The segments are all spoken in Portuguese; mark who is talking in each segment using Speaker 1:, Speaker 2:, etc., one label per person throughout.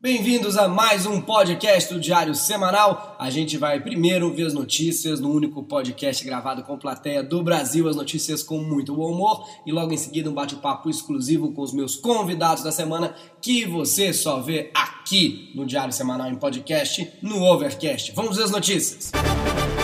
Speaker 1: Bem-vindos a mais um podcast do Diário Semanal. A gente vai primeiro ver as notícias no único podcast gravado com plateia do Brasil, as notícias com muito bom humor, e logo em seguida um bate-papo exclusivo com os meus convidados da semana que você só vê aqui no Diário Semanal em podcast, no Overcast. Vamos ver as notícias. Muito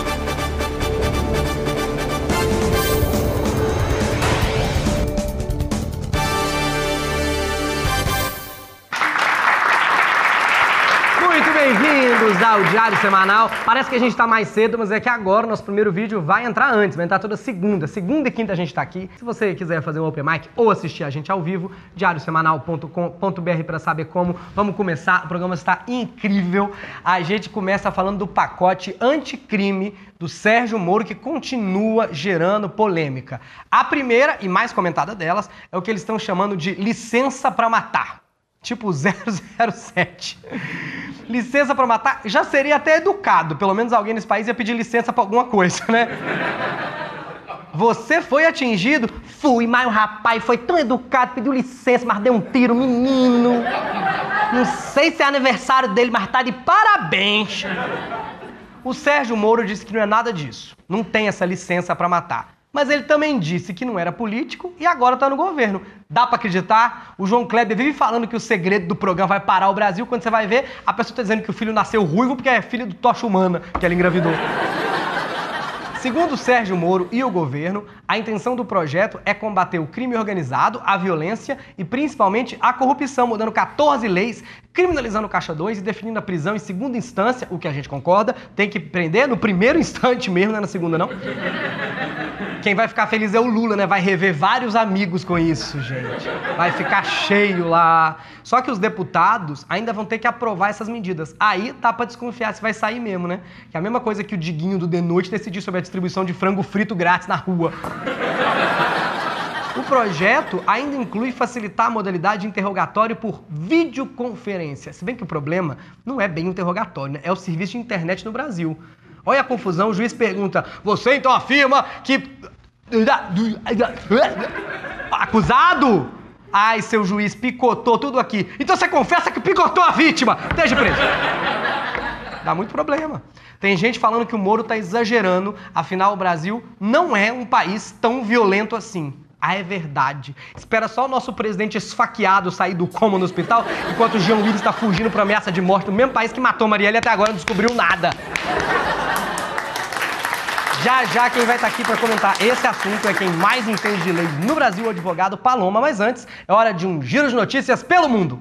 Speaker 1: ao Diário Semanal. Parece que a gente está mais cedo, mas é que agora o nosso primeiro vídeo vai entrar antes, vai entrar toda segunda. Segunda e quinta a gente está aqui. Se você quiser fazer um open mic ou assistir a gente ao vivo, diariosemanal.com.br para saber como. Vamos começar. O programa está incrível. A gente começa falando do pacote anticrime do Sérgio Moro que continua gerando polêmica. A primeira e mais comentada delas é o que eles estão chamando de licença para matar tipo 007. licença para matar já seria até educado, pelo menos alguém nesse país ia pedir licença para alguma coisa, né? Você foi atingido? Fui, mas o rapaz foi tão educado, pediu licença, mas deu um tiro, menino. Não sei se é aniversário dele, mas tá de parabéns. O Sérgio Moro disse que não é nada disso. Não tem essa licença para matar. Mas ele também disse que não era político e agora está no governo. Dá para acreditar? O João Kleber vive falando que o segredo do programa vai parar o Brasil. Quando você vai ver, a pessoa está dizendo que o filho nasceu ruivo porque é filho do Tocha Humana, que ela engravidou. Segundo Sérgio Moro e o governo, a intenção do projeto é combater o crime organizado, a violência e principalmente a corrupção, mudando 14 leis, criminalizando o Caixa 2 e definindo a prisão em segunda instância, o que a gente concorda, tem que prender no primeiro instante mesmo, não é na segunda não. Quem vai ficar feliz é o Lula, né? Vai rever vários amigos com isso, gente. Vai ficar cheio lá. Só que os deputados ainda vão ter que aprovar essas medidas. Aí tá pra desconfiar se vai sair mesmo, né? Que é a mesma coisa que o Diguinho do The Noite decidir sobre a distribuição de frango frito grátis na rua. Projeto ainda inclui facilitar a modalidade de interrogatório por videoconferência. Se bem que o problema não é bem interrogatório, né? É o serviço de internet no Brasil. Olha a confusão, o juiz pergunta: Você então afirma que. Acusado? Ai, seu juiz, picotou tudo aqui. Então você confessa que picotou a vítima. Esteja preso. Dá muito problema. Tem gente falando que o Moro está exagerando, afinal o Brasil não é um país tão violento assim. Ah, é verdade. Espera só o nosso presidente esfaqueado sair do coma no hospital, enquanto o Jean Willis está fugindo para ameaça de morte no mesmo país que matou Marielle até agora não descobriu nada. Já já quem vai estar aqui para comentar esse assunto é quem mais entende de lei no Brasil, o advogado Paloma. Mas antes, é hora de um giro de notícias pelo mundo.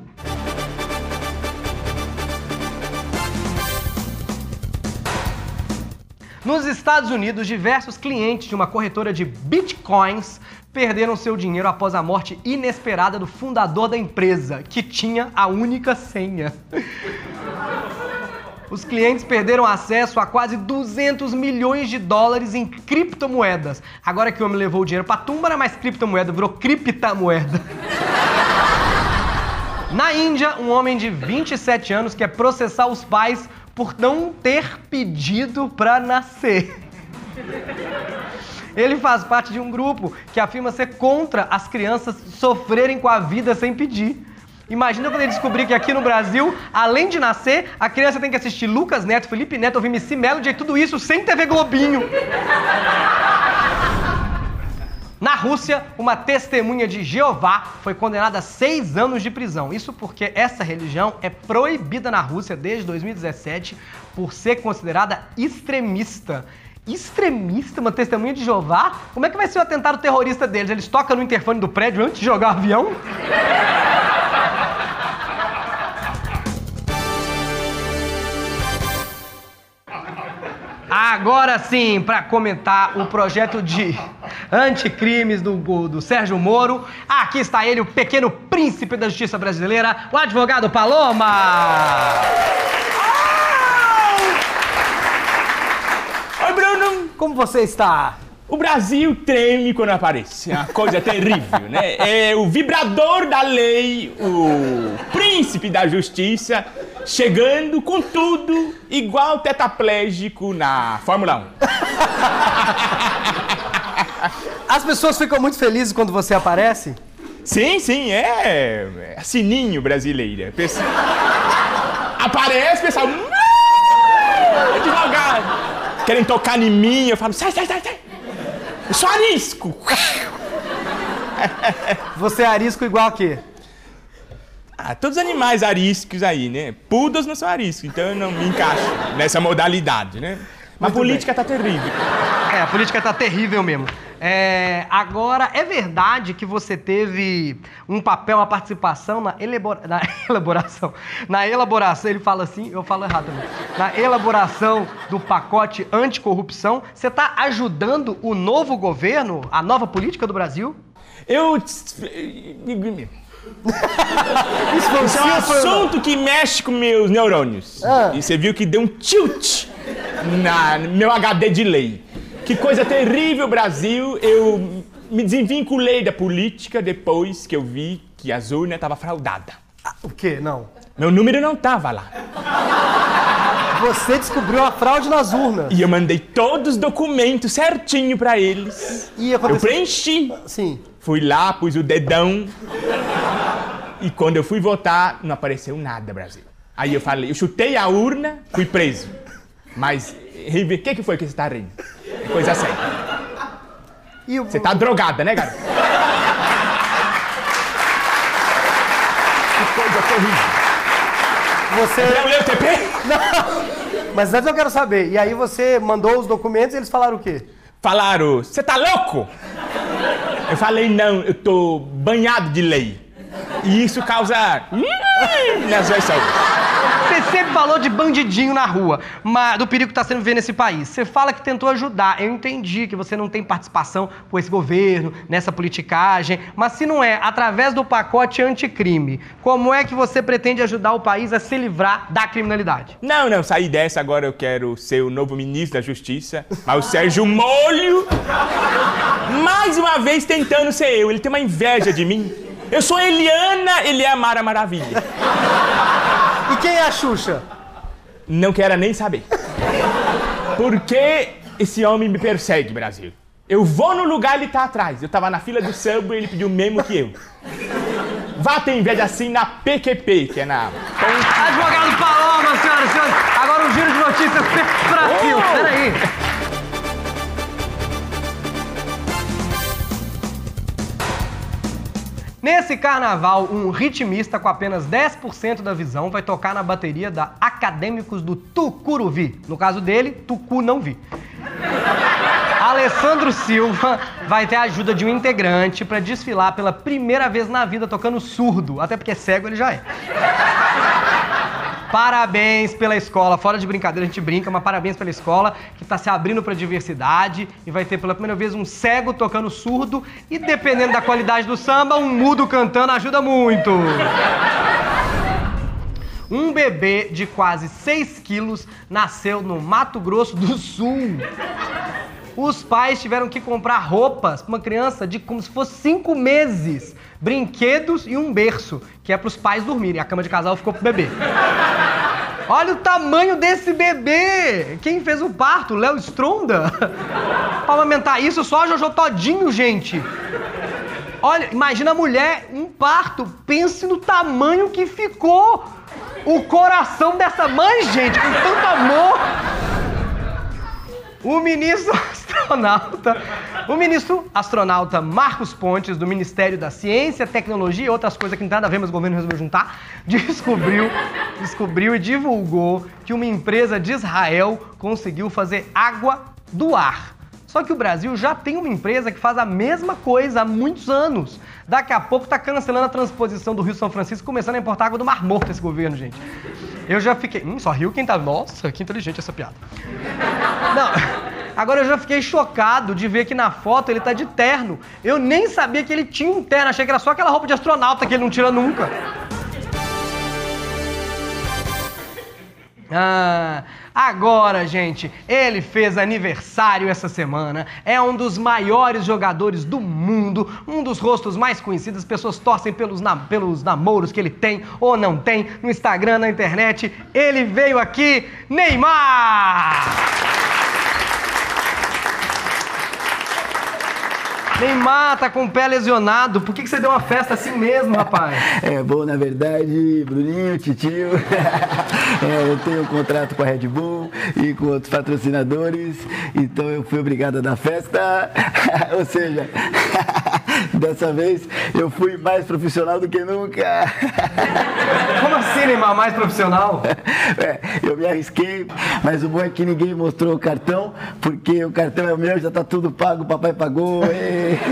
Speaker 1: Nos Estados Unidos, diversos clientes de uma corretora de bitcoins perderam seu dinheiro após a morte inesperada do fundador da empresa, que tinha a única senha. Os clientes perderam acesso a quase 200 milhões de dólares em criptomoedas. Agora que o homem levou o dinheiro tumba, não é mais criptomoeda, virou criptamoeda. Na Índia, um homem de 27 anos quer processar os pais por não ter pedido para nascer. Ele faz parte de um grupo que afirma ser contra as crianças sofrerem com a vida sem pedir. Imagina quando ele descobrir que aqui no Brasil, além de nascer, a criança tem que assistir Lucas Neto, Felipe Neto, ouvir Missy Melody e tudo isso sem TV Globinho. Na Rússia, uma testemunha de Jeová foi condenada a seis anos de prisão. Isso porque essa religião é proibida na Rússia desde 2017 por ser considerada extremista. Extremista, uma testemunha de Jeová? Como é que vai ser o atentado terrorista deles? Eles tocam no interfone do prédio antes de jogar o avião? Agora sim, para comentar o projeto de anticrimes do, do Sérgio Moro, aqui está ele, o pequeno príncipe da justiça brasileira, o advogado Paloma.
Speaker 2: Oi, Bruno!
Speaker 3: Como você está?
Speaker 2: O Brasil treme quando aparece. É uma coisa terrível, né? É o vibrador da lei, o príncipe da justiça, chegando com tudo, igual tetraplégico na Fórmula
Speaker 3: 1. As pessoas ficam muito felizes quando você aparece?
Speaker 2: Sim, sim, é. é sininho brasileira. Pessoa... Aparece, pessoal. "Não!" Querem tocar em mim, eu falo, sai, sai, sai, sai. Eu sou arisco.
Speaker 4: Você é arisco igual a quê?
Speaker 2: Ah, todos os animais ariscos aí, né? Poodles não são ariscos, então eu não me encaixo nessa modalidade, né? Mas a política tá terrível.
Speaker 1: É, a política tá terrível mesmo. É, agora, é verdade que você teve um papel, uma participação na, elabora- na elaboração. Na elaboração, ele fala assim, eu falo errado também. Na elaboração do pacote anticorrupção. Você tá ajudando o novo governo, a nova política do Brasil?
Speaker 2: Eu.
Speaker 4: Isso foi um
Speaker 2: Isso é um assunto que mexe com meus neurônios.
Speaker 4: Ah.
Speaker 2: E você viu que deu um tilt na no meu HD de lei. Que coisa terrível, Brasil. Eu me desvinculei da política depois que eu vi que a urnas estava fraudada.
Speaker 4: O quê? Não.
Speaker 2: Meu número não tava lá.
Speaker 4: Você descobriu a fraude nas urnas.
Speaker 2: E eu mandei todos os documentos certinho pra eles.
Speaker 4: E
Speaker 2: Eu
Speaker 4: aconteceu...
Speaker 2: preenchi.
Speaker 4: Sim.
Speaker 2: Fui lá, pus o dedão. E quando eu fui votar, não apareceu nada, Brasil. Aí eu falei, eu chutei a urna, fui preso. Mas, Rive, o que, que foi que você tá rindo? É coisa séria. Você tá drogada, né, garoto? Que coisa terrível.
Speaker 4: Você...
Speaker 2: Quer ler o TP?
Speaker 4: Mas antes eu quero saber. E aí você mandou os documentos e eles falaram o quê?
Speaker 2: Falaram, você tá louco? Eu falei, não, eu tô banhado de lei. E isso causa... hum, nas pessoas.
Speaker 1: Você sempre falou de bandidinho na rua, mas do perigo que tá sendo viver nesse país. Você fala que tentou ajudar. Eu entendi que você não tem participação com esse governo, nessa politicagem. Mas se não é através do pacote anticrime, como é que você pretende ajudar o país a se livrar da criminalidade?
Speaker 2: Não, não, saí dessa, agora eu quero ser o novo ministro da Justiça. Mas o Sérgio Molho, mais uma vez tentando ser eu. Ele tem uma inveja de mim. Eu sou Eliana, ele é a Mara Maravilha.
Speaker 4: E quem é a Xuxa?
Speaker 2: Não quero nem saber. Por que esse homem me persegue, Brasil? Eu vou no lugar, ele tá atrás. Eu tava na fila do samba e ele pediu o mesmo que eu. Vá ter inveja assim na PQP, que é na...
Speaker 1: Advogado Paloma, senhoras e senhores. Agora um giro de notícias Brasil.
Speaker 2: Oh!
Speaker 1: Peraí. Nesse carnaval, um ritmista com apenas 10% da visão vai tocar na bateria da Acadêmicos do Tucuruvi. No caso dele, Tucu não vi. Alessandro Silva vai ter a ajuda de um integrante para desfilar pela primeira vez na vida tocando surdo, até porque cego ele já é. Parabéns pela escola, fora de brincadeira a gente brinca, mas parabéns pela escola que está se abrindo para diversidade e vai ter pela primeira vez um cego tocando surdo e dependendo da qualidade do samba, um mudo cantando ajuda muito. Um bebê de quase 6 quilos nasceu no Mato Grosso do Sul. Os pais tiveram que comprar roupas para uma criança de como se fosse cinco meses, brinquedos e um berço, que é para os pais dormirem. A cama de casal ficou pro bebê. Olha o tamanho desse bebê! Quem fez o parto? Léo Stronda? Pra amamentar isso, só Jojo Todinho, gente. Olha, imagina a mulher, um parto. Pense no tamanho que ficou o coração dessa mãe, gente, com tanto amor. O ministro astronauta, o ministro astronauta Marcos Pontes, do Ministério da Ciência, Tecnologia e outras coisas que não tem nada a ver, mas o governo resolveu juntar, descobriu, descobriu e divulgou que uma empresa de Israel conseguiu fazer água do ar. Só que o Brasil já tem uma empresa que faz a mesma coisa há muitos anos. Daqui a pouco tá cancelando a transposição do Rio São Francisco, começando a importar água do Mar Morto esse governo, gente. Eu já fiquei. Hum, só riu quem tá. Nossa, que inteligente essa piada. Não, agora eu já fiquei chocado de ver que na foto ele tá de terno. Eu nem sabia que ele tinha um terno, achei que era só aquela roupa de astronauta que ele não tira nunca. Ah, agora, gente, ele fez aniversário essa semana. É um dos maiores jogadores do mundo, um dos rostos mais conhecidos. As pessoas torcem pelos, na- pelos namoros que ele tem ou não tem no Instagram, na internet. Ele veio aqui, Neymar!
Speaker 5: Neymar tá com o pé lesionado. Por que, que você deu uma festa assim mesmo, rapaz?
Speaker 6: É bom, na verdade, Bruninho, Titio. é, eu tenho um contrato com a Red Bull e com outros patrocinadores, então eu fui obrigado a dar festa. Ou seja, dessa vez eu fui mais profissional do que nunca.
Speaker 5: Como assim, Neymar? Mais profissional?
Speaker 6: É, eu me arrisquei, mas o bom é que ninguém mostrou o cartão, porque o cartão é o meu, já tá tudo pago, o papai pagou. e-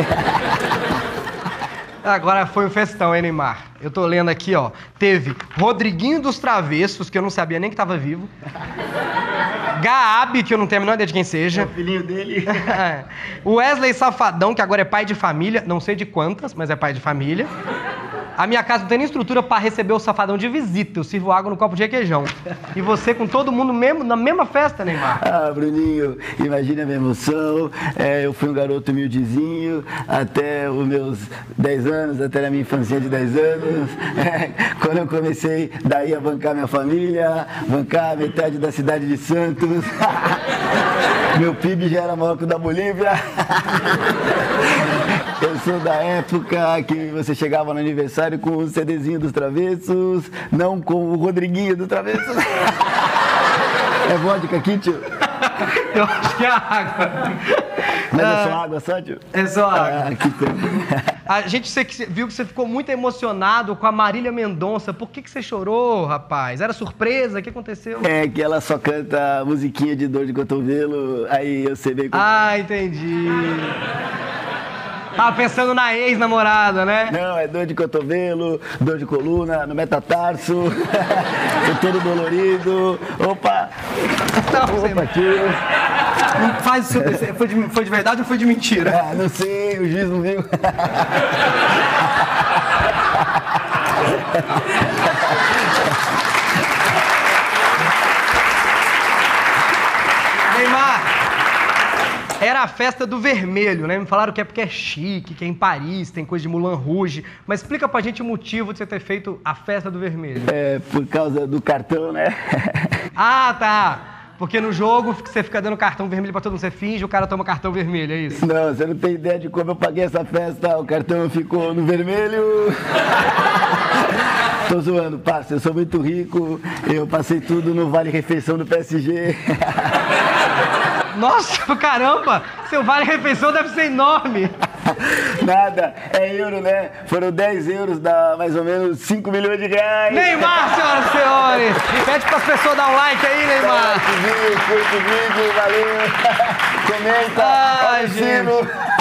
Speaker 5: Agora foi o festão, hein, Neymar? Eu tô lendo aqui, ó. Teve Rodriguinho dos Travessos, que eu não sabia nem que tava vivo. Gaab, que eu não tenho a menor ideia de quem seja.
Speaker 6: filhinho dele.
Speaker 5: É. O Wesley Safadão, que agora é pai de família, não sei de quantas, mas é pai de família. A minha casa não tem nem estrutura pra receber o Safadão de visita. Eu sirvo água no copo de requeijão. E você com todo mundo mesmo, na mesma festa, Neymar.
Speaker 6: Ah, Bruninho, imagina a minha emoção. É, eu fui um garoto humildezinho até os meus 10 anos, até a minha infância de 10 anos. É, quando eu comecei daí a bancar minha família, bancar metade da cidade de Santos. Meu PIB já era maior que o da Bolívia. Eu sou da época que você chegava no aniversário com o CDzinho dos Travessos, não com o Rodriguinho dos Travessos. É vodka aqui, tio?
Speaker 5: Eu acho que é água.
Speaker 6: Mas é só água, só, tio?
Speaker 5: É só água.
Speaker 6: Ah, que tempo.
Speaker 5: A gente você viu que você ficou muito emocionado com a Marília Mendonça. Por que, que você chorou, rapaz? Era surpresa? O que aconteceu?
Speaker 6: É que ela só canta musiquinha de dor de cotovelo, aí eu sei bem como...
Speaker 5: Ah, entendi. Tava pensando na ex-namorada, né?
Speaker 6: Não, é dor de cotovelo, dor de coluna, no metatarso, tô todo dolorido. Opa!
Speaker 5: Não, sei
Speaker 6: Opa!
Speaker 1: Não Faz. Foi de, foi de verdade ou foi de mentira?
Speaker 6: Ah, não sei, o juiz não viu.
Speaker 5: Neymar! Era a festa do vermelho, né? Me falaram que é porque é chique, que é em Paris, tem coisa de Moulin Rouge. Mas explica pra gente o motivo de você ter feito a festa do vermelho.
Speaker 6: É, por causa do cartão, né?
Speaker 5: Ah, tá. Porque no jogo você fica dando cartão vermelho pra todo mundo. Você finge, o cara toma cartão vermelho, é isso?
Speaker 6: Não, você não tem ideia de como eu paguei essa festa. O cartão ficou no vermelho. Tô zoando, parça. Eu sou muito rico. Eu passei tudo no Vale Refeição do PSG.
Speaker 5: Nossa, caramba! Seu vale-refeição deve ser enorme.
Speaker 6: Nada, é euro, né? Foram 10 euros, dá mais ou menos 5 milhões de reais.
Speaker 5: Neymar, senhoras e senhores! Pede pras pessoas dar um like aí, Neymar!
Speaker 6: Like, vídeo, curte o vídeo, valeu. Comenta,
Speaker 5: Ai,
Speaker 6: o.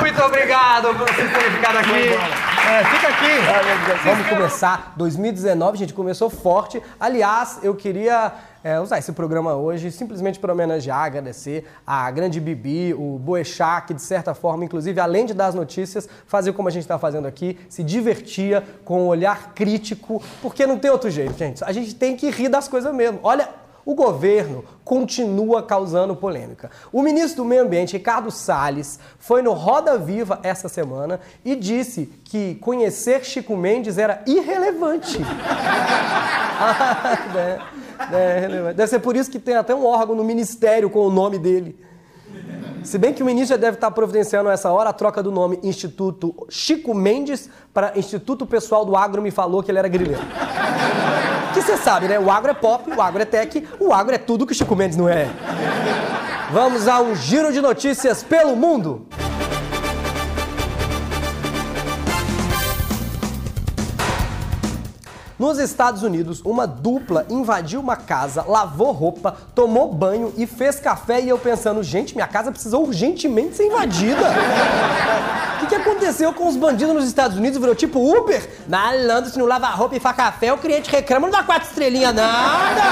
Speaker 5: Muito obrigado por vocês terem ficado aqui. É, fica aqui.
Speaker 1: Vamos começar 2019, a gente começou forte. Aliás, eu queria é, usar esse programa hoje simplesmente para homenagear, agradecer a grande Bibi, o Boechat, que de certa forma, inclusive, além de dar as notícias, fazia como a gente está fazendo aqui, se divertia com um olhar crítico, porque não tem outro jeito, gente. A gente tem que rir das coisas mesmo. Olha, o governo continua causando polêmica. O ministro do Meio Ambiente, Ricardo Salles, foi no Roda Viva essa semana e disse que conhecer Chico Mendes era irrelevante. Ah, é, é relevante. Deve ser por isso que tem até um órgão no ministério com o nome dele. Se bem que o ministro já deve estar providenciando nessa hora a troca do nome Instituto Chico Mendes para Instituto Pessoal do Agro me falou que ele era grileiro. Que você sabe, né? O agro é pop, o agro é tech, o agro é tudo que o Chico Mendes não é. Vamos a um giro de notícias pelo mundo. Nos Estados Unidos, uma dupla invadiu uma casa, lavou roupa, tomou banho e fez café. E eu pensando, gente, minha casa precisa urgentemente ser invadida. O que, que aconteceu com os bandidos nos Estados Unidos? Virou tipo Uber? Malandro, se não lava roupa e faz café, o cliente reclama, não dá quatro estrelinhas, nada!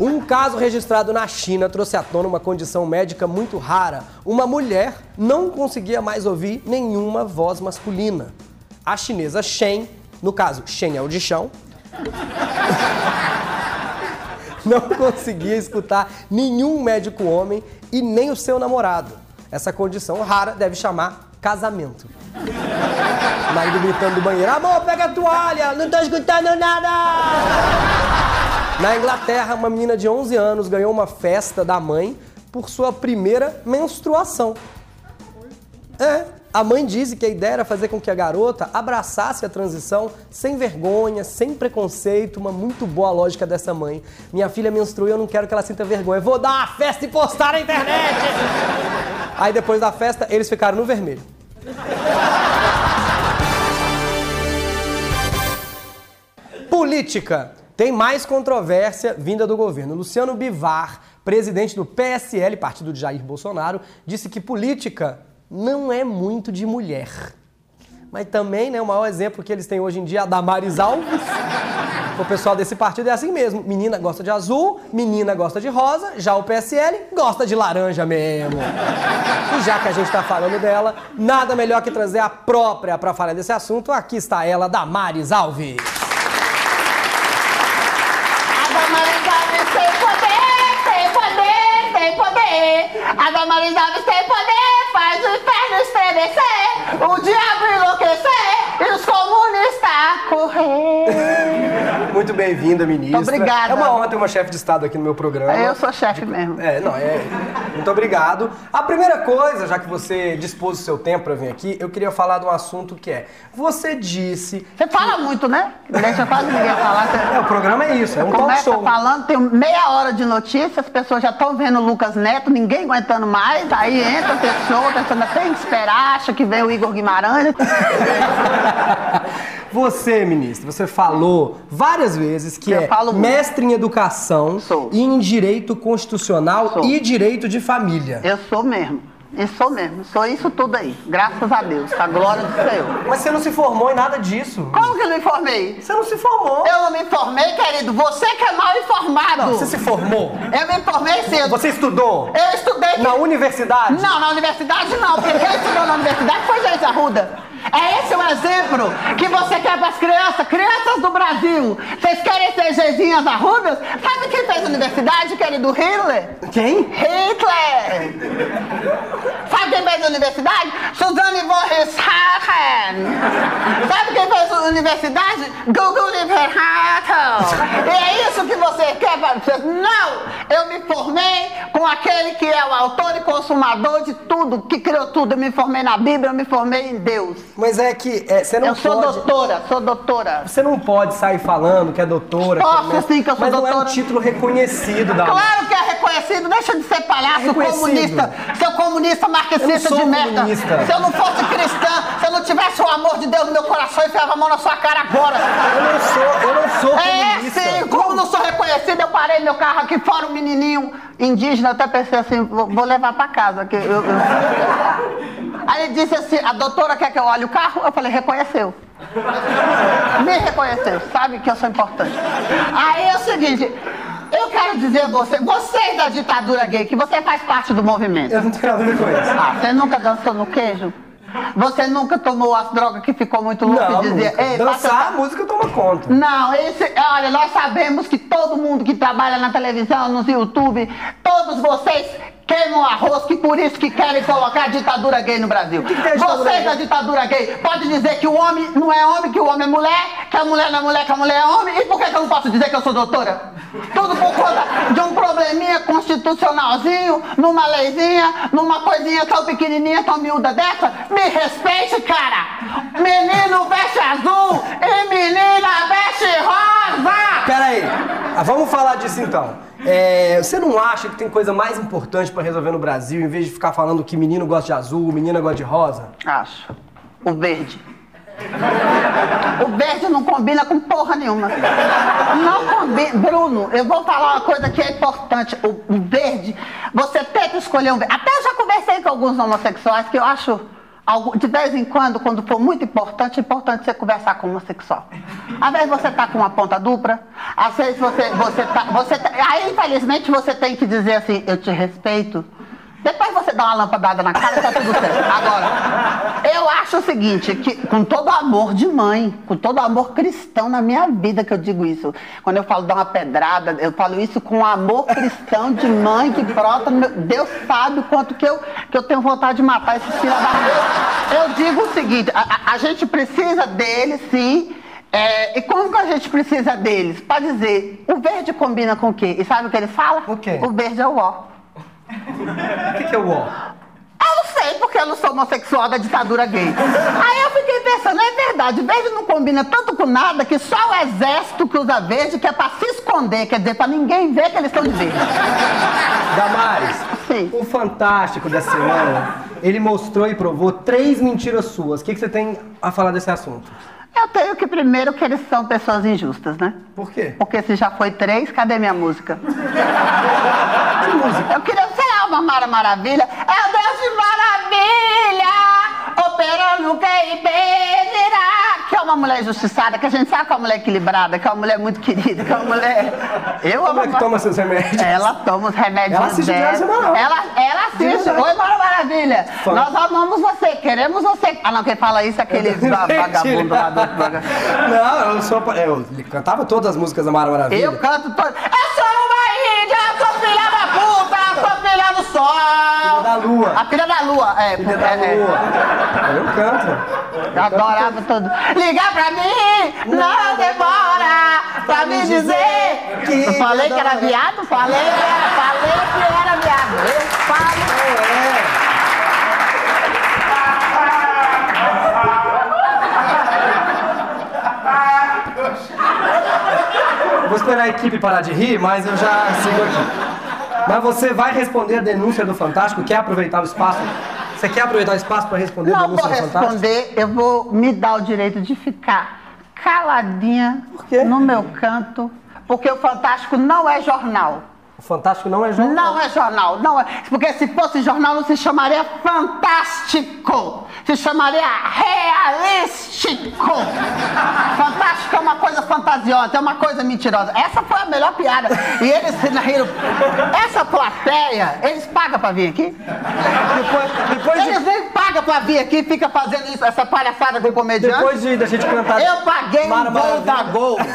Speaker 1: Um caso registrado na China trouxe à tona uma condição médica muito rara. Uma mulher não conseguia mais ouvir nenhuma voz masculina. A chinesa Shen, no caso, Shen é o de chão, não conseguia escutar nenhum médico homem e nem o seu namorado. Essa condição rara deve chamar casamento. Marido gritando do banheiro: Amor, pega a toalha, não tô escutando nada! Na Inglaterra, uma menina de 11 anos ganhou uma festa da mãe por sua primeira menstruação. É. A mãe disse que a ideia era fazer com que a garota abraçasse a transição sem vergonha, sem preconceito. Uma muito boa lógica dessa mãe. Minha filha menstruou e eu não quero que ela sinta vergonha. Vou dar uma festa e postar na internet! Aí depois da festa, eles ficaram no vermelho. Política. Tem mais controvérsia vinda do governo. Luciano Bivar, presidente do PSL, partido de Jair Bolsonaro, disse que política não é muito de mulher. Mas também, né, o maior exemplo que eles têm hoje em dia é a Damares Alves. O pessoal desse partido é assim mesmo. Menina gosta de azul, menina gosta de rosa, já o PSL gosta de laranja mesmo. E já que a gente tá falando dela, nada melhor que trazer a própria para falar desse assunto. Aqui está ela, Damares Alves.
Speaker 7: A Damaris Alves tem poder, tem poder, tem poder. A Damaris Alves tem poder, faz o inferno estremecer, o diabo enlouquecer e os comunistas correr.
Speaker 1: Muito bem-vinda, ministra.
Speaker 7: Muito obrigada.
Speaker 1: É uma honra ter uma chefe de Estado aqui no meu programa.
Speaker 7: Eu sou chefe mesmo.
Speaker 1: É, não, é. Muito obrigado. A primeira coisa, já que você dispôs o seu tempo para vir aqui, eu queria falar de um assunto que é: você disse.
Speaker 7: Você fala muito, né? Deixa quase ninguém falar. Você...
Speaker 1: É, o programa é isso, é um talk
Speaker 7: Começa
Speaker 1: show.
Speaker 7: falando, tem meia hora de notícia, as pessoas já estão vendo o Lucas Neto, ninguém aguentando mais, aí entra a pessoa, a pessoa ainda tem que esperar, acha que vem o Igor Guimarães.
Speaker 1: Você, ministra, você falou várias vezes que
Speaker 7: Eu
Speaker 1: é
Speaker 7: muito.
Speaker 1: mestre em educação
Speaker 7: Sou.
Speaker 1: e em direito constitucional
Speaker 7: Sou.
Speaker 1: e direito de família.
Speaker 7: Eu sou mesmo. Eu sou mesmo. Sou isso tudo aí. Graças a Deus. A glória do Senhor.
Speaker 1: Mas você não se formou em nada disso.
Speaker 7: Como que eu me formei?
Speaker 1: Você não se formou.
Speaker 7: Eu não me formei, querido. Você que é mal informado.
Speaker 1: Não, você se formou.
Speaker 7: Eu me formei cedo.
Speaker 1: Você estudou
Speaker 7: Eu estudei.
Speaker 1: na universidade.
Speaker 7: Não, na universidade não, porque quem estudou na universidade foi gente arruda. É esse o exemplo que você quer para as crianças, crianças do Brasil. Vocês querem ser jezinhas arrudas? Sabe quem fez a universidade, querido Hitler?
Speaker 1: Quem?
Speaker 7: Hitler! Sabe quem fez a universidade? Suzanne von Richthofen! Sabe quem fez a universidade? Gugu Liberato! E é isso que você quer para vocês? Não! Eu me formei com aquele que é o autor e consumador de tudo, que criou tudo. Eu me formei na Bíblia, eu me formei em Deus.
Speaker 1: Mas é que é, você não
Speaker 7: eu sou
Speaker 1: pode.
Speaker 7: doutora, sou doutora.
Speaker 1: Você não pode sair falando que é doutora.
Speaker 7: Posso,
Speaker 1: que é
Speaker 7: sim, que eu sou
Speaker 1: mas não é um
Speaker 7: doutora.
Speaker 1: título reconhecido da.
Speaker 7: Claro que é reconhecido, deixa de ser palhaço,
Speaker 1: É
Speaker 7: comunista, seu comunista
Speaker 1: Eu
Speaker 7: marxista
Speaker 1: sou
Speaker 7: de merda.
Speaker 1: comunista.
Speaker 7: Se eu não fosse cristã, se eu não tivesse o amor de Deus no meu coração, eu enfiava a mão na sua cara agora.
Speaker 1: Eu não sou, eu não sou
Speaker 7: É
Speaker 1: comunista.
Speaker 7: sim, como não sou reconhecido, eu parei meu carro aqui fora, um menininho indígena, até pensei assim, vou, vou levar pra casa. Que eu, eu- Aí ele disse assim, a doutora quer que eu olhe o carro? Eu falei, reconheceu. Me reconheceu, sabe que eu sou importante. Aí é o seguinte, eu quero dizer a você, vocês da ditadura gay, que você faz parte do movimento.
Speaker 1: Eu não tenho nada a ver com isso.
Speaker 7: Ah, você nunca dançou no queijo? Você nunca tomou as drogas que ficou muito louco
Speaker 1: Não,
Speaker 7: e dizia, ei,
Speaker 1: Dançar,
Speaker 7: passa-
Speaker 1: a música toma conta.
Speaker 7: não, esse, olha, nós sabemos que todo mundo que trabalha na televisão, nos YouTube, todos vocês queimam arroz, que por isso que querem colocar a ditadura gay no Brasil.
Speaker 1: que é
Speaker 7: vocês da ditadura gay podem dizer que o homem não é homem, que o homem é mulher, que a mulher não é mulher, que a mulher é homem, e por que, que eu não posso dizer que eu sou doutora? Tudo por conta de um probleminha constitucionalzinho, numa leizinha, numa coisinha tão pequenininha, tão miúda dessa. Me respeite, cara! Menino veste azul e menina veste rosa!
Speaker 1: Pera aí, ah, vamos falar disso então. É, você não acha que tem coisa mais importante pra resolver no Brasil, em vez de ficar falando que menino gosta de azul, menina gosta de rosa?
Speaker 7: Acho. O verde. O verde não combina com porra nenhuma. Não combina. Bruno, eu vou falar uma coisa que é importante. O verde, você tem que escolher um verde. Até eu já conversei com alguns homossexuais que eu acho. De vez em quando, quando for muito importante, é importante você conversar com um homossexual. Às vezes você tá com uma ponta dupla, às vezes você, você tá. Você tá aí, infelizmente, você tem que dizer assim, eu te respeito. Depois você dá uma lampadada na cara, tá tudo certo. Agora, eu acho o seguinte, que com todo o amor de mãe, com todo o amor cristão na minha vida que eu digo isso. Quando eu falo dar uma pedrada, eu falo isso com amor cristão de mãe que brota no meu... Deus sabe o quanto que eu, que eu tenho vontade de matar esses filhos da Eu digo o seguinte, a, a- gente precisa deles, sim, é, e como que a gente precisa deles? Pra dizer, o verde combina com o quê? E sabe o que ele fala?
Speaker 1: O quê?
Speaker 7: O verde é o ó.
Speaker 1: O que, que é o ó?
Speaker 7: Eu não sei, porque eu não sou homossexual da ditadura gay. Aí eu fiquei pensando, é verdade, verde não combina tanto com nada que só o exército que usa verde que é pra se esconder, quer dizer, pra ninguém ver que eles estão de verde.
Speaker 1: Damares,
Speaker 7: Sim.
Speaker 1: o Fantástico da semana, ele mostrou e provou três mentiras suas. O que, que você tem a falar desse assunto?
Speaker 7: Eu tenho que primeiro que eles são pessoas injustas, né?
Speaker 1: Por quê?
Speaker 7: Porque se já foi três, cadê minha música? Que música? Eu queria, sei lá, uma Mara Maravilha. É o Deus de Maravilha, operando quem impedirá. Que é uma mulher injustiçada, que a gente sabe que é uma mulher equilibrada, que é uma mulher muito querida, que é uma mulher... Eu
Speaker 1: Como é
Speaker 7: amo
Speaker 1: que toma seus remédios?
Speaker 7: Ela toma os remédios
Speaker 1: Ela assiste
Speaker 7: dela. Ela, ela assiste. Oi, Mara Maravilha.
Speaker 1: Fã.
Speaker 7: Nós amamos você, queremos você. Ah, não, quem fala isso é aquele va- vagabundo lá do.
Speaker 1: Não, eu sou. Eu cantava todas as músicas da Mara Maravilha.
Speaker 7: Eu canto todo. Eu sou uma índia, eu sou filha da puta, eu sou filha do sol.
Speaker 1: Filha da lua.
Speaker 7: A filha da lua, é.
Speaker 1: Filha
Speaker 7: é,
Speaker 1: da
Speaker 7: é.
Speaker 1: lua. Eu canto.
Speaker 7: Eu adorava tudo. Liga pra mim, não demora pra me dizer
Speaker 1: que
Speaker 7: Eu falei que era viado, falei que era, falei que era viado. Eu falo.
Speaker 1: Vou esperar a equipe parar de rir, mas eu já sigo aqui. Mas você vai responder a denúncia do Fantástico? Quer aproveitar o espaço? Você quer aproveitar o espaço para responder a
Speaker 7: Não
Speaker 1: denúncia
Speaker 7: vou
Speaker 1: do Fantástico?
Speaker 7: responder, eu vou me dar o direito de ficar caladinha no meu canto, porque o Fantástico não é jornal.
Speaker 1: Fantástico não é jornal.
Speaker 7: Não é jornal, não é. Porque se fosse jornal não se chamaria fantástico, se chamaria realístico. Fantástico é uma coisa fantasiosa, é uma coisa mentirosa. Essa foi a melhor piada. E eles se riram. Essa plateia, eles pagam pra vir aqui?
Speaker 1: Depois, depois,
Speaker 7: Eles
Speaker 1: de,
Speaker 7: nem pagam pra vir aqui e fica fazendo isso, essa palhaçada com o comediante.
Speaker 1: depois de, da gente cantar.
Speaker 7: Eu paguei
Speaker 1: Mara
Speaker 7: um gol da Gol.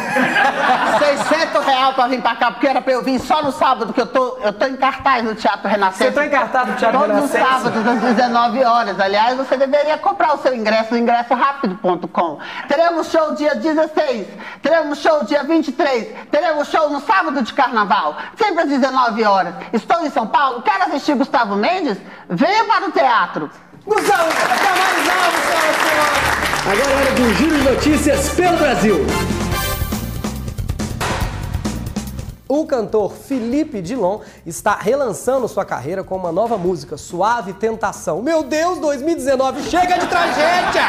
Speaker 7: 600 reais pra vir pra cá, porque era pra eu vir só no sábado, que eu tô, eu tô em cartaz no Teatro Renascença.
Speaker 1: Você tá em cartaz no Teatro
Speaker 7: Todos os
Speaker 1: Renascença?
Speaker 7: sábados, às 19 horas. Aliás, você deveria comprar o seu ingresso no ingressorápido.com. Teremos show dia 16, teremos show dia 23, teremos show no sábado de carnaval, sempre às 19 horas. Estou em São Paulo, quer assistir Gustavo Mendes? Venha para o teatro.
Speaker 1: Gustavo, Damares Alves, senhoras e senhores. Agora é hora do Giro de Notícias pelo Brasil. O cantor Felipe Dilon está relançando sua carreira com uma nova música, Suave Tentação. Meu Deus, 2019, chega de tragédia!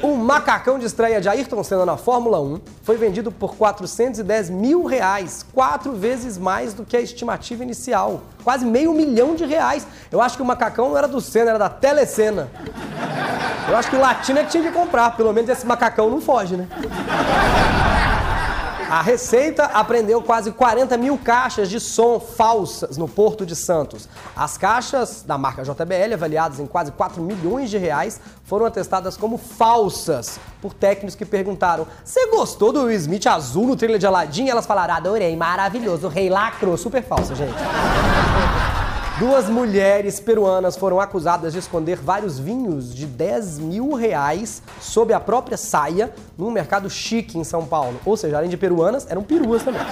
Speaker 1: O macacão de estreia de Ayrton Senna na Fórmula 1 foi vendido por 410 mil reais, quatro vezes mais do que a estimativa inicial. Quase meio milhão de reais. Eu acho que o macacão não era do Senna, era da Telecena. Eu acho que o latino é que tinha que comprar, pelo menos esse macacão não foge, né? A Receita apreendeu quase 40 mil caixas de som falsas no Porto de Santos. As caixas da marca JBL, avaliadas em quase 4 milhões de reais, foram atestadas como falsas por técnicos que perguntaram: Você gostou do Will Smith azul no trailer de Aladdin? E elas falaram: Adorei, maravilhoso, o rei lacrou. Super falsa, gente. Duas mulheres peruanas foram acusadas de esconder vários vinhos de 10 mil reais sob a própria saia num mercado chique em São Paulo. Ou seja, além de peruanas, eram peruas também.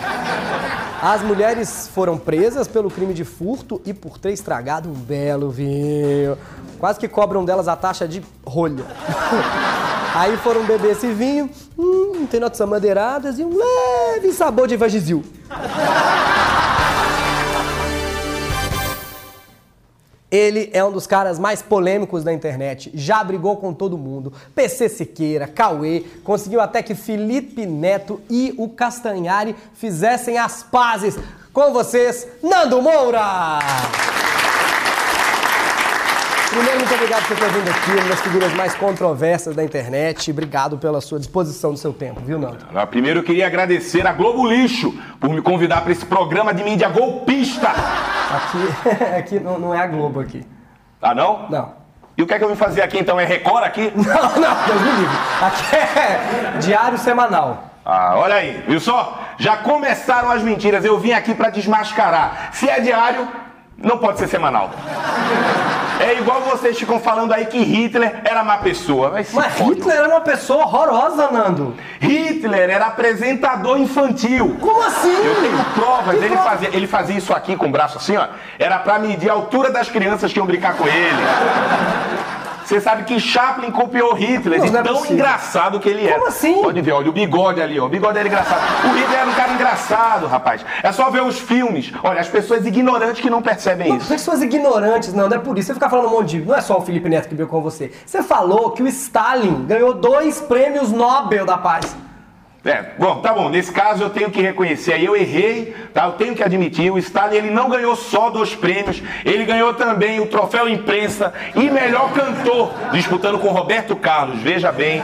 Speaker 1: As mulheres foram presas pelo crime de furto e por ter estragado um belo vinho. Quase que cobram delas a taxa de rolha. Aí foram beber esse vinho, hum, tem notas amadeiradas e um leve sabor de vagizil. Ele é um dos caras mais polêmicos da internet, já brigou com todo mundo. PC Siqueira, Cauê, conseguiu até que Felipe Neto e o Castanhari fizessem as pazes. Com vocês, Nando Moura! Primeiro, muito obrigado por ter vindo aqui, uma das figuras mais controversas da internet. Obrigado pela sua disposição do seu tempo, viu, Nando?
Speaker 8: Primeiro eu queria agradecer a Globo Lixo por me convidar para esse programa de mídia golpista.
Speaker 1: Aqui, aqui não, não é a Globo aqui.
Speaker 8: Ah, não?
Speaker 1: Não.
Speaker 8: E o que é que eu vim fazer aqui então? É Record aqui?
Speaker 1: Não, não, Deus me livre. Aqui é diário semanal.
Speaker 8: Ah, olha aí, viu só? Já começaram as mentiras, eu vim aqui para desmascarar. Se é diário, não pode ser semanal. É igual vocês ficam falando aí que Hitler era má pessoa.
Speaker 1: Mas
Speaker 8: fode.
Speaker 1: Hitler era uma pessoa horrorosa, Nando.
Speaker 8: Hitler era apresentador infantil.
Speaker 1: Como assim?
Speaker 8: Eu tenho provas,
Speaker 1: Que
Speaker 8: ele
Speaker 1: prova?
Speaker 8: fazia, ele fazia isso aqui com o braço assim, ó. Era pra medir a altura das crianças que iam brincar com ele. Você sabe que Chaplin copiou Hitler,
Speaker 1: Não, não é
Speaker 8: tão
Speaker 1: possível.
Speaker 8: engraçado que ele era.
Speaker 1: Como assim?
Speaker 8: Pode ver, olha o bigode ali, ó. O bigode era engraçado. O Hitler era um cara engraçado, rapaz. É só ver os filmes. Olha, as pessoas ignorantes que não percebem isso.
Speaker 1: Pessoas ignorantes, não, não é por isso. Você fica falando um monte de. Não é só o Felipe Neto que veio com você. Você falou que o Stalin ganhou dois prêmios Nobel da Paz.
Speaker 8: É, bom, tá bom. Nesse caso eu tenho que reconhecer aí, eu errei, tá? Eu tenho que admitir, o Stalin ele não ganhou só dois prêmios, ele ganhou também o troféu imprensa e melhor cantor, disputando com Roberto Carlos. Veja bem.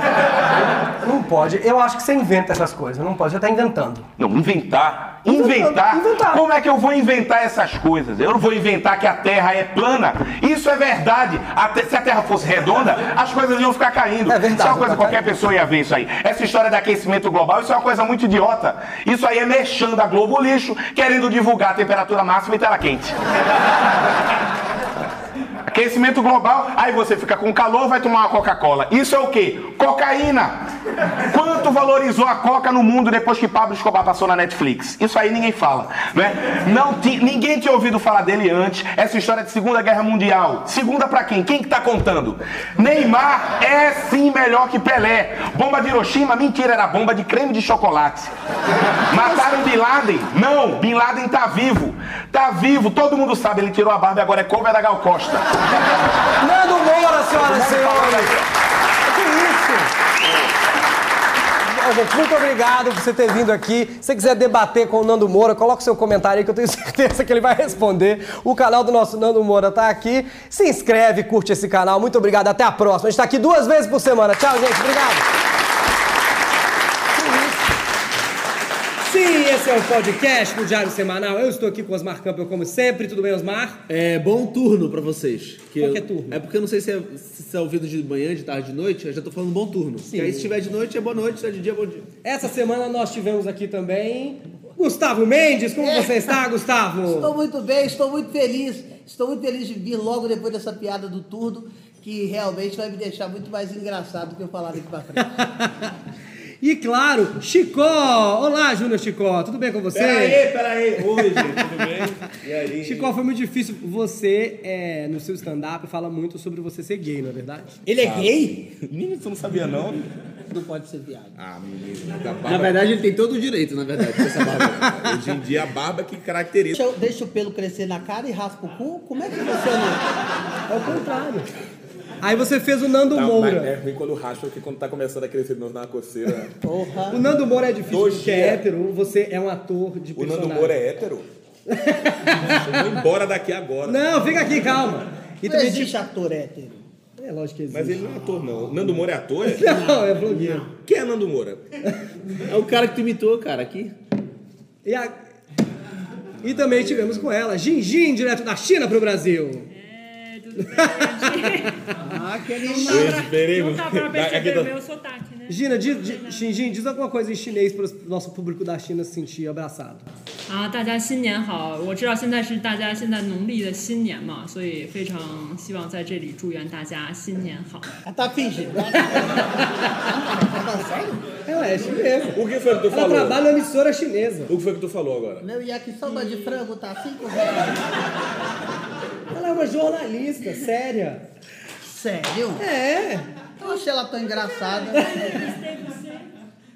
Speaker 1: Não pode. Eu acho que você inventa essas coisas. Não pode. Você tá inventando.
Speaker 8: Não, inventar. Inventar.
Speaker 1: inventar.
Speaker 8: Como é que eu vou inventar essas coisas? Eu não vou inventar que a Terra é plana. Isso é verdade. A te- Se a Terra fosse redonda, as coisas iam ficar caindo.
Speaker 1: É verdade,
Speaker 8: Isso é uma coisa,
Speaker 1: tá
Speaker 8: qualquer pessoa ia ver isso aí. Essa história de aquecimento global, isso é uma coisa muito idiota. Isso aí é mexendo a Globo Lixo, querendo divulgar a temperatura máxima e tela quente. Aquecimento global, aí você fica com calor, vai tomar uma Coca-Cola. Isso é o quê? Cocaína. Quanto valorizou a Coca no mundo depois que Pablo Escobar passou na Netflix? Isso aí ninguém fala, né? Não ti- ninguém tinha ouvido falar dele antes. Essa história de Segunda Guerra Mundial. Segunda pra quem? Quem que tá contando? Neymar é sim melhor que Pelé. Bomba de Hiroshima, mentira, era bomba de creme de chocolate. Mataram Bin Laden? Não, Bin Laden tá vivo. Tá vivo, todo mundo sabe, ele tirou a barba e agora é cover da Gal Costa.
Speaker 1: Nando Moura, senhoras e senhores! Que isso? Muito obrigado por você ter vindo aqui. Se você quiser debater com o Nando Moura, coloca o seu comentário aí que eu tenho certeza que ele vai responder. O canal do nosso Nando Moura tá aqui. Se inscreve, curte esse canal. Muito obrigado, até a próxima. A gente tá aqui duas vezes por semana. Tchau, gente. Obrigado. Sim, esse é o podcast do Diário Semanal. Eu estou aqui com o Osmar Campbell, como sempre. Tudo bem, Osmar?
Speaker 9: É bom turno pra vocês. Que
Speaker 1: Qual que é turno?
Speaker 9: É porque eu não sei se é, se é ouvido de manhã, de tarde, de noite. Eu já tô falando bom turno. Sim. aí se tiver de noite é boa noite, se é de dia é bom dia.
Speaker 1: Essa semana nós tivemos aqui também Gustavo Mendes. Como você está, Gustavo?
Speaker 10: Estou muito bem, estou muito feliz. Estou muito feliz de vir logo depois dessa piada do turno, que realmente vai me deixar muito mais engraçado do que eu falar daqui pra frente.
Speaker 1: E claro, Chicó! Olá, Júnior Chicó, tudo bem com você?
Speaker 9: peraí. Oi, gente, tudo bem? E aí?
Speaker 1: Chicó, foi muito difícil. Você, é, no seu stand-up, fala muito sobre você ser gay, não é verdade?
Speaker 10: Ele é gay?
Speaker 2: Menino, você não sabia não?
Speaker 10: Não pode ser viado.
Speaker 2: Ah, menino, da
Speaker 9: Na
Speaker 2: barba.
Speaker 9: verdade, ele tem todo o direito, na verdade, com essa barba.
Speaker 2: Hoje em dia a barba que caracteriza.
Speaker 10: Deixa, deixa o pelo crescer na cara e raspa o cu? Como é que você não.
Speaker 1: É o contrário. Aí você fez o Nando
Speaker 11: Tá,
Speaker 1: Moura.
Speaker 11: é ruim quando raspa, porque quando tá começando a crescer de novo na coceira.
Speaker 10: Porra.
Speaker 1: O Nando Moura é difícil
Speaker 11: Dois
Speaker 1: porque é hétero, você é um ator de
Speaker 11: O
Speaker 1: personagem.
Speaker 11: Nando Moura é hétero? Eu vou embora daqui agora.
Speaker 1: Não, fica aqui, calma. E
Speaker 10: Não
Speaker 1: também
Speaker 10: existe ator hétero.
Speaker 1: É lógico que existe.
Speaker 11: Mas ele não é ator, não. O Nando Moura é ator? É?
Speaker 1: Não, é blogueiro.
Speaker 11: Quem é Nando Moura?
Speaker 9: É o cara que tu imitou, cara, aqui.
Speaker 1: E, a- e também tivemos com ela, Jinjin, direto da China pro Brasil.
Speaker 10: Ah, aquele.
Speaker 11: Eu esperei
Speaker 12: Não dá pra
Speaker 11: Aqui
Speaker 12: perceber
Speaker 11: tá-
Speaker 12: o meu sotaque, né?
Speaker 1: Gina, diz, diz, Xinjin, diz alguma coisa em chinês para o nosso público da China se sentir abraçado.
Speaker 12: 啊，大家新年好！我知道现在是大家现在农历的新年嘛，所以非常希望在这里祝愿大家新年好。
Speaker 10: Ela tá fingindo. Tá sério?
Speaker 1: Ela é chinesa.
Speaker 11: O que foi que tu
Speaker 1: Ela
Speaker 11: falou?
Speaker 1: trabalha na emissora chinesa.
Speaker 11: O que foi que tu falou agora?
Speaker 10: Meu yakisoba de frango tá assim correndo.
Speaker 1: Ela é uma jornalista, séria.
Speaker 10: Sério?
Speaker 1: É.
Speaker 10: Eu achei ela tão engraçada.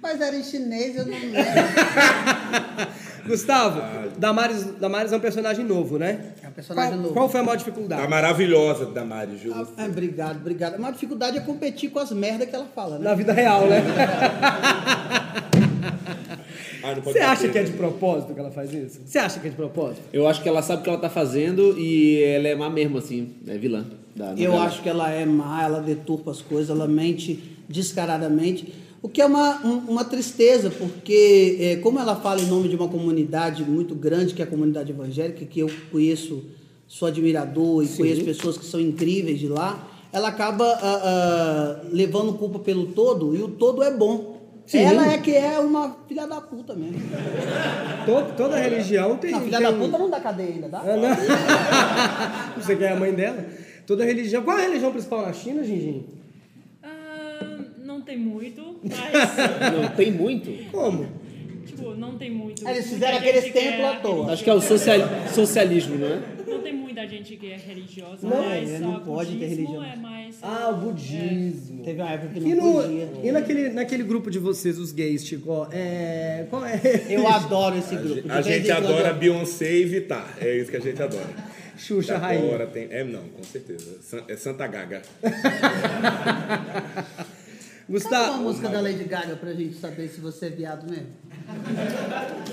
Speaker 10: Mas era em chinês, eu não lembro.
Speaker 1: Gustavo, Damares, Damares é um personagem novo, né?
Speaker 10: É um personagem
Speaker 1: qual,
Speaker 10: novo.
Speaker 1: Qual foi a maior dificuldade?
Speaker 11: Tá maravilhosa, Damares, Ju.
Speaker 10: Ah, obrigado, obrigado. A maior dificuldade é competir com as merdas que ela fala, né?
Speaker 1: Na vida real, né?
Speaker 11: Ah, não pode
Speaker 1: Você acha
Speaker 11: bater.
Speaker 1: que é de propósito que ela faz isso? Você acha que é de propósito?
Speaker 9: Eu acho que ela sabe o que ela tá fazendo e ela é má mesmo, assim. É vilã. Da
Speaker 10: Eu acho que ela é má, ela deturpa as coisas, ela mente descaradamente. O que é uma, um- uma tristeza, porque é, como ela fala em nome de uma comunidade muito grande, que é a comunidade evangélica, que eu conheço, sou admirador e conheço pessoas que são incríveis de lá, ela acaba ah, ah, levando culpa pelo todo e o todo é bom.
Speaker 1: Sim.
Speaker 10: Ela é que é uma filha da puta mesmo.
Speaker 1: To- toda religião tem.
Speaker 10: Não, filha
Speaker 1: tem
Speaker 10: da puta não dá cadeia ainda, dá?
Speaker 1: Ah, não. Você quer a mãe dela? Toda religião. Qual é a religião principal na China, Gingin?
Speaker 12: Ah, não tem muito, mas.
Speaker 9: Não tem muito?
Speaker 1: Como?
Speaker 12: tipo, não tem muito.
Speaker 10: Eles fizeram aqueles
Speaker 12: que é
Speaker 10: templos à toa.
Speaker 9: Acho que é o social, socialismo, não é?
Speaker 12: Muita gente que é religiosa,
Speaker 1: Não,
Speaker 12: mas
Speaker 10: é, não pode ter
Speaker 12: budismo
Speaker 10: religião.
Speaker 12: é mais.
Speaker 1: Ah, o budismo.
Speaker 10: Teve uma época que
Speaker 1: E,
Speaker 10: não
Speaker 1: no,
Speaker 10: podia.
Speaker 1: e naquele, naquele grupo de vocês, os gays, tipo, ó, é. Qual é?
Speaker 10: Eu adoro esse grupo.
Speaker 11: A gente adora
Speaker 10: eu-
Speaker 11: Beyoncé e Vitar. É isso que a gente adora.
Speaker 1: Xuxa
Speaker 11: Adora,
Speaker 1: Rainha.
Speaker 11: tem. É, não, com certeza. É Santa Gaga.
Speaker 10: Canta uma
Speaker 1: Gustavo.
Speaker 10: música da Lady Gaga pra gente saber se você é viado mesmo.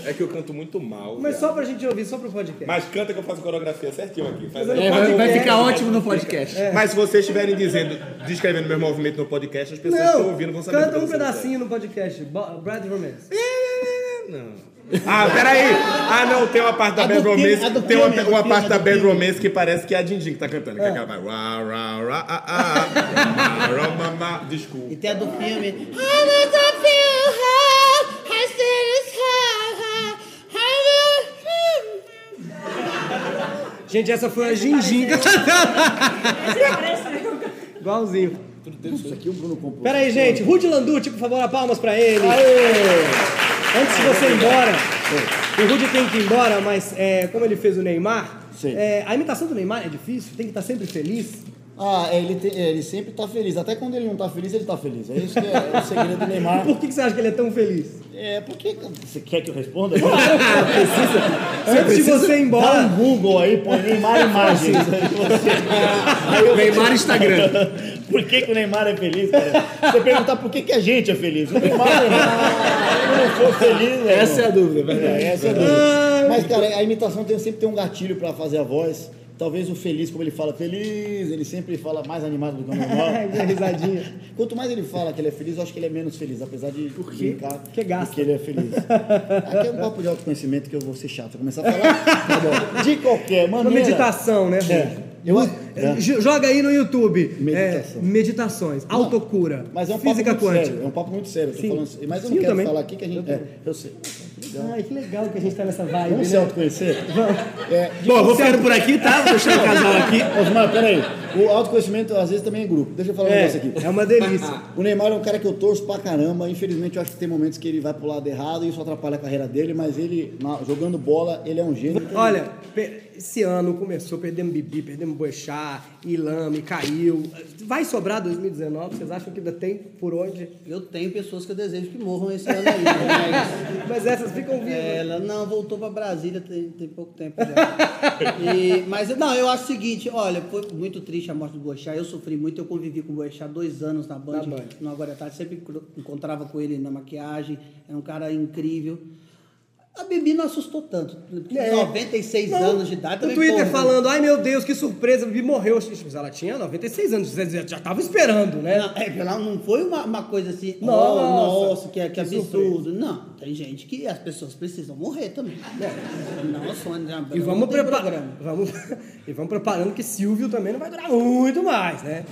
Speaker 11: É que eu canto muito mal.
Speaker 1: Mas
Speaker 11: viado.
Speaker 1: só pra gente ouvir, só pro podcast.
Speaker 11: Mas canta que eu faço coreografia certinho aqui. Faz.
Speaker 9: É, vai, vai ficar ótimo no podcast.
Speaker 11: Mas se vocês estiverem dizendo, descrevendo meu movimento no podcast, as pessoas que estão ouvindo vão saber.
Speaker 1: canta
Speaker 11: que
Speaker 1: um pedacinho no podcast. Bo- Brad Romance.
Speaker 11: sério. Não. Ah, peraí! Ah, não, tem uma parte da
Speaker 10: A
Speaker 11: Bad Romance.
Speaker 10: a do
Speaker 11: Tem uma,
Speaker 10: filme, a do
Speaker 11: uma
Speaker 10: filme,
Speaker 11: parte
Speaker 10: a
Speaker 11: da Bad
Speaker 10: filme.
Speaker 11: Romance que parece que é a Dindin que tá cantando. Que é aquela vai. Rá, rá, rá, ah, ah. Desculpa.
Speaker 10: E tem a do filme.
Speaker 1: Gente, essa foi a Gingin. Igualzinho.
Speaker 13: Isso aqui o Bruno comprou.
Speaker 1: Pera aí, gente. Rudy Landucci, por favor, palmas pra ele. Antes de você ir embora, o Rudy tem que ir embora, mas é, como ele fez o Neymar, é, a imitação do Neymar é difícil, tem que estar sempre feliz.
Speaker 13: Ah, é, ele, te- é, ele sempre tá feliz. Até quando ele não tá feliz, ele tá feliz. É isso que é, o segredo do Neymar.
Speaker 1: Por que, que você acha que ele é tão feliz?
Speaker 13: É, porque. Você quer que eu responda?
Speaker 1: Antes de você ir
Speaker 13: Dá
Speaker 1: embora.
Speaker 13: um Google aí, põe Neymar Imagens. Aí você-
Speaker 9: Neymar Instagram.
Speaker 13: Por que, que o Neymar é feliz, cara? Você perguntar por que, que a gente é feliz. O Neymar, ele não for feliz.
Speaker 9: Essa é a dúvida, é verdade.
Speaker 13: É, essa é a dúvida. Mas, cara, a imitação tem, sempre tem um gatilho pra fazer a voz. Talvez o feliz, como ele fala feliz, ele sempre fala mais animado do que o normal.
Speaker 1: Dá risadinha.
Speaker 13: Quanto mais ele fala que ele é feliz, eu acho que ele é menos feliz, apesar de brincar
Speaker 1: Porque gasta.
Speaker 13: que ele é feliz. Aqui é um papo de autoconhecimento que eu vou ser chato. Vou começar a falar tá de qualquer
Speaker 1: Uma
Speaker 13: maneira.
Speaker 1: meditação, né?
Speaker 13: É. Eu, é.
Speaker 1: Joga aí no YouTube.
Speaker 13: Meditação.
Speaker 1: É, meditações, autocura,
Speaker 13: Mas é um papo
Speaker 1: física quântica.
Speaker 13: sério. É um papo muito sério. eu
Speaker 1: Sim.
Speaker 13: falando mas eu
Speaker 1: Sim,
Speaker 13: não quero
Speaker 1: também.
Speaker 13: falar aqui que a gente. É, eu sei.
Speaker 1: Ai, que legal que a gente tá nessa vibe,
Speaker 13: Vamos se
Speaker 1: né?
Speaker 13: autoconhecer? É, de
Speaker 9: Bom, eu vou ficando por aqui, tá? Vou deixar o casal aqui.
Speaker 13: Osmar, peraí. O autoconhecimento às vezes também é grupo. Deixa eu falar um negócio aqui.
Speaker 1: É, é uma delícia.
Speaker 13: O Neymar é um cara que eu torço pra caramba. Infelizmente, eu acho que tem momentos que ele vai pro lado errado e isso atrapalha a carreira dele, mas ele, jogando bola, ele é um gênio.
Speaker 1: Olha, pe- esse ano começou, perdemos Bibi, perdemos Boechat, Ilame, caiu. Vai sobrar 2019? Vocês acham que ainda tem por onde?
Speaker 10: Eu tenho pessoas que eu desejo que morram esse ano aí. né?
Speaker 1: Mas essas ficam vivas.
Speaker 10: É, Ela não voltou pra Brasília tem, tem pouco tempo já. E- mas não, eu acho o seguinte, olha, foi muito triste a morte do Boechat. Eu sofri muito, eu convivi com o Boechat dois anos na Band,
Speaker 1: Na Band.
Speaker 10: no Agora é Tarde, sempre encontrava com ele na maquiagem, era um cara incrível. A Bibi não assustou tanto, porque
Speaker 1: É.
Speaker 10: 96
Speaker 1: Não,
Speaker 10: anos de idade também.
Speaker 1: Twitter
Speaker 10: porra,
Speaker 1: falando, ai meu Deus, que surpresa, a Bibi morreu. Mas ela tinha 96 anos, já tava esperando, né?
Speaker 10: Não, é, ela não foi uma, uma coisa assim,
Speaker 1: Nossa,
Speaker 10: nossa, nossa que, que
Speaker 1: que
Speaker 10: absurdo. Não, tem gente que as pessoas precisam morrer também. Não, Sônia Abrão
Speaker 1: É. E vamos,
Speaker 10: não tem
Speaker 1: prepa-
Speaker 10: programa.
Speaker 1: vamos, e vamos preparando que Silvio também não vai durar muito mais, né?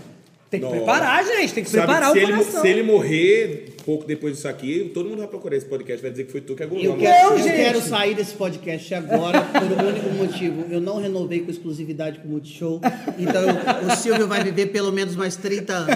Speaker 1: Tem que
Speaker 11: Nossa.
Speaker 1: preparar, gente, tem que
Speaker 11: Sabe
Speaker 1: preparar
Speaker 11: que se
Speaker 1: o
Speaker 11: ele,
Speaker 1: coração.
Speaker 11: se ele morrer pouco depois disso aqui, todo mundo vai procurar esse podcast, vai dizer que foi tu que
Speaker 10: Eu,
Speaker 11: agulhou.
Speaker 10: quero,
Speaker 1: Não,
Speaker 10: eu
Speaker 1: gente.
Speaker 10: quero sair desse podcast agora por um único motivo. Eu não renovei com exclusividade com o Multishow. Então o Silvio vai viver pelo menos mais 30 anos.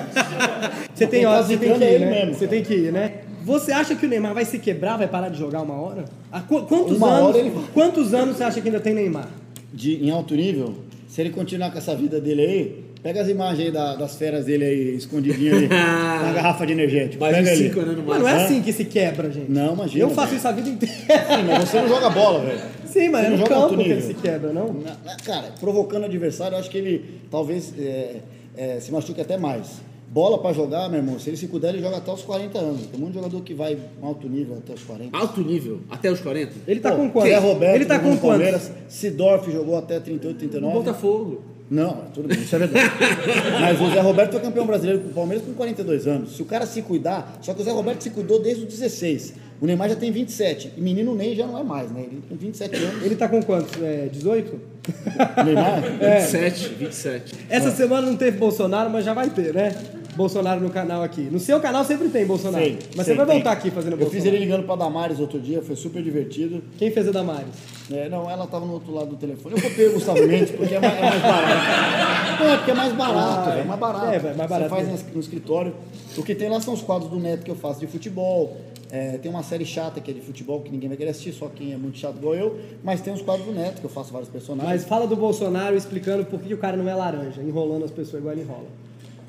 Speaker 1: Você tem hora, você tem que
Speaker 13: é
Speaker 1: ir, né?
Speaker 13: mesmo,
Speaker 1: Você tem que ir, né? Você acha que o Neymar vai se quebrar, vai parar de jogar uma hora? Há qu- quantos
Speaker 13: Uma
Speaker 1: anos?
Speaker 13: hora ele.
Speaker 1: Quantos anos você acha que ainda tem Neymar?
Speaker 13: de, em alto nível, se ele continuar com essa vida dele aí, pega as imagens aí da- das feras dele aí, escondidinho ali, na garrafa de energético.
Speaker 9: Mais
Speaker 13: pega
Speaker 9: uns
Speaker 13: ali.
Speaker 9: 5 anos no
Speaker 1: Mas não é assim que se quebra, gente.
Speaker 13: Não, imagina.
Speaker 1: Eu faço isso a vida inteira.
Speaker 13: Sim, mas você não joga bola, velho.
Speaker 1: Sim, mas
Speaker 13: Você
Speaker 1: é
Speaker 13: não
Speaker 1: no
Speaker 13: joga alto
Speaker 1: campo que ele
Speaker 13: nível.
Speaker 1: se quebra, não?
Speaker 13: Na- na- Cara, provocando o adversário, eu acho que ele talvez é, é, se machuque até mais. Bola pra jogar, meu irmão, se ele se puder, ele joga até os 40 anos. Tem um monte de jogador que vai alto nível até os 40.
Speaker 9: Alto nível, até os 40.
Speaker 1: Ele tá
Speaker 13: Pô,
Speaker 1: com quantos?
Speaker 13: Zé Roberto
Speaker 1: ele tá com?
Speaker 13: Palmeiras, Sidorf jogou até 38,
Speaker 9: No
Speaker 13: 39.
Speaker 9: Botafogo.
Speaker 13: Não, tudo bem, isso é verdade. Mas o Zé Roberto foi campeão brasileiro com o Palmeiras com 42 anos. Se o cara se cuidar, só que o Zé Roberto se cuidou desde os 16. O Neymar já tem 27. E menino Ney já não é mais, né? Ele tem 27 anos.
Speaker 1: Ele tá com quantos? É, 18?
Speaker 13: O Neymar?
Speaker 1: É.
Speaker 9: 27, 27.
Speaker 1: Essa semana não teve Bolsonaro, mas já vai ter, né? Bolsonaro no canal aqui. No seu canal sempre tem Bolsonaro.
Speaker 13: Sei,
Speaker 1: Mas
Speaker 13: sei,
Speaker 1: você vai
Speaker 13: tem.
Speaker 1: voltar aqui fazendo
Speaker 13: Eu
Speaker 1: Bolsonaro.
Speaker 13: fiz ele ligando pra Damares outro dia, foi super divertido.
Speaker 1: Quem fez a Damares?
Speaker 13: É, não, ela tava no outro lado do telefone. Eu copiei o Gustavo Mendes porque é mais, é mais barato. Não, é porque é mais barato,
Speaker 1: Ah,
Speaker 13: é mais barato.
Speaker 1: é, vai, mais barato
Speaker 13: Você faz no escritório. O que tem lá são os quadros do Neto que eu faço de futebol. É, tem uma série chata que é de futebol que ninguém vai querer assistir, só quem é muito chato igual eu. Mas tem os quadros do Neto que eu faço vários personagens.
Speaker 1: Mas fala do Bolsonaro explicando por que o cara não é laranja, enrolando as pessoas igual ele enrola.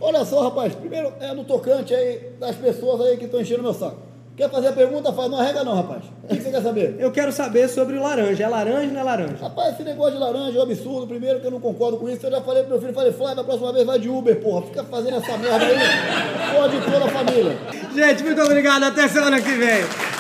Speaker 13: Olha só, rapaz, primeiro é no tocante aí das pessoas aí que estão enchendo meu saco. Quer fazer a pergunta? Faz, não arrega não, rapaz. O que que você quer saber?
Speaker 1: Eu quero saber sobre o laranja. É laranja ou não é laranja?
Speaker 13: Rapaz, esse negócio de laranja é um absurdo. Primeiro que eu não concordo com isso. Eu já falei pro meu filho, falei, Flávio, a próxima vez vai de Uber, porra. Fica fazendo essa merda aí. Pode toda a família.
Speaker 1: Gente, muito obrigado. Até semana que vem.